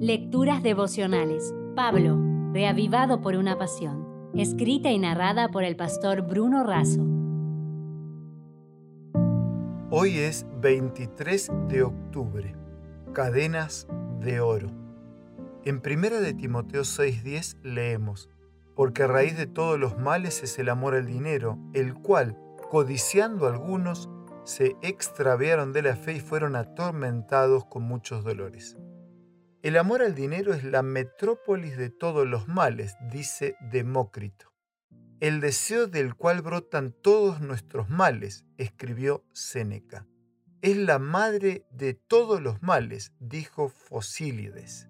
Lecturas devocionales. Pablo, reavivado por una pasión. Escrita y narrada por el pastor Bruno Razo. Hoy es 23 de octubre. Cadenas de oro. En 1 de Timoteo 6:10 leemos, porque a raíz de todos los males es el amor al dinero, el cual, codiciando algunos, se extraviaron de la fe y fueron atormentados con muchos dolores. El amor al dinero es la metrópolis de todos los males, dice Demócrito. El deseo del cual brotan todos nuestros males, escribió Séneca. Es la madre de todos los males, dijo Fosílides.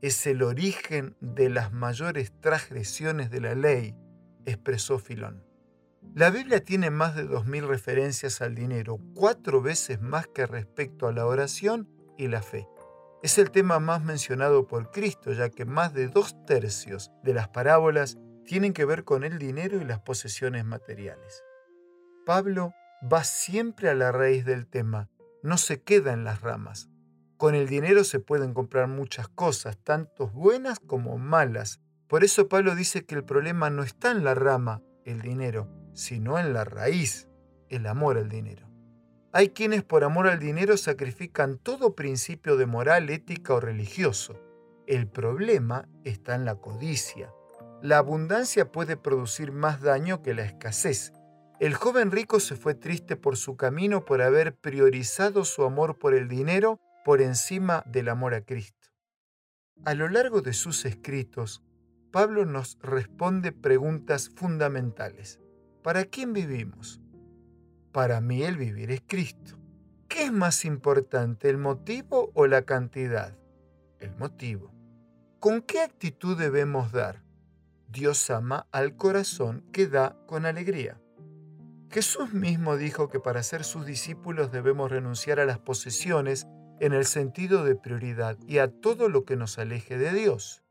Es el origen de las mayores transgresiones de la ley, expresó Filón. La Biblia tiene más de 2.000 referencias al dinero, cuatro veces más que respecto a la oración y la fe. Es el tema más mencionado por Cristo, ya que más de dos tercios de las parábolas tienen que ver con el dinero y las posesiones materiales. Pablo va siempre a la raíz del tema, no se queda en las ramas. Con el dinero se pueden comprar muchas cosas, tanto buenas como malas. Por eso Pablo dice que el problema no está en la rama, el dinero, sino en la raíz, el amor al dinero. Hay quienes por amor al dinero sacrifican todo principio de moral, ética o religioso. El problema está en la codicia. La abundancia puede producir más daño que la escasez. El joven rico se fue triste por su camino por haber priorizado su amor por el dinero por encima del amor a Cristo. A lo largo de sus escritos, Pablo nos responde preguntas fundamentales. ¿Para quién vivimos? Para mí el vivir es Cristo. ¿Qué es más importante, el motivo o la cantidad? El motivo. ¿Con qué actitud debemos dar? Dios ama al corazón que da con alegría. Jesús mismo dijo que para ser sus discípulos debemos renunciar a las posesiones en el sentido de prioridad y a todo lo que nos aleje de Dios.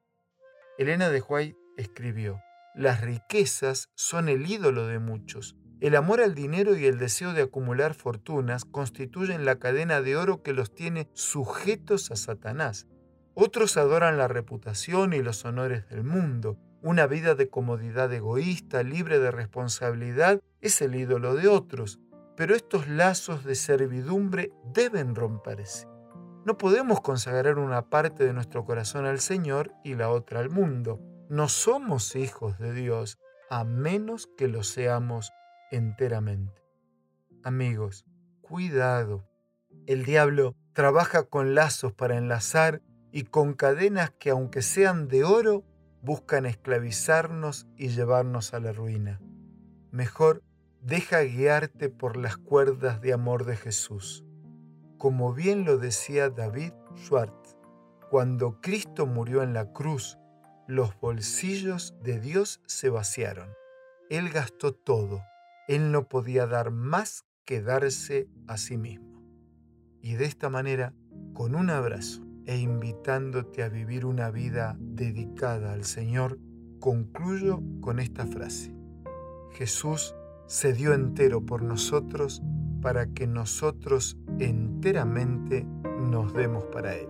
Elena de White escribió, las riquezas son el ídolo de muchos. El amor al dinero y el deseo de acumular fortunas constituyen la cadena de oro que los tiene sujetos a Satanás. Otros adoran la reputación y los honores del mundo. Una vida de comodidad egoísta, libre de responsabilidad, es el ídolo de otros. Pero estos lazos de servidumbre deben romperse. No podemos consagrar una parte de nuestro corazón al Señor y la otra al mundo. No somos hijos de Dios a menos que lo seamos enteramente. Amigos, cuidado. El diablo trabaja con lazos para enlazar y con cadenas que aunque sean de oro, buscan esclavizarnos y llevarnos a la ruina. Mejor deja guiarte por las cuerdas de amor de Jesús. Como bien lo decía David Schwartz, cuando Cristo murió en la cruz, los bolsillos de Dios se vaciaron. Él gastó todo. Él no podía dar más que darse a sí mismo. Y de esta manera, con un abrazo e invitándote a vivir una vida dedicada al Señor, concluyo con esta frase. Jesús se dio entero por nosotros para que nosotros enteramente nos demos para Él.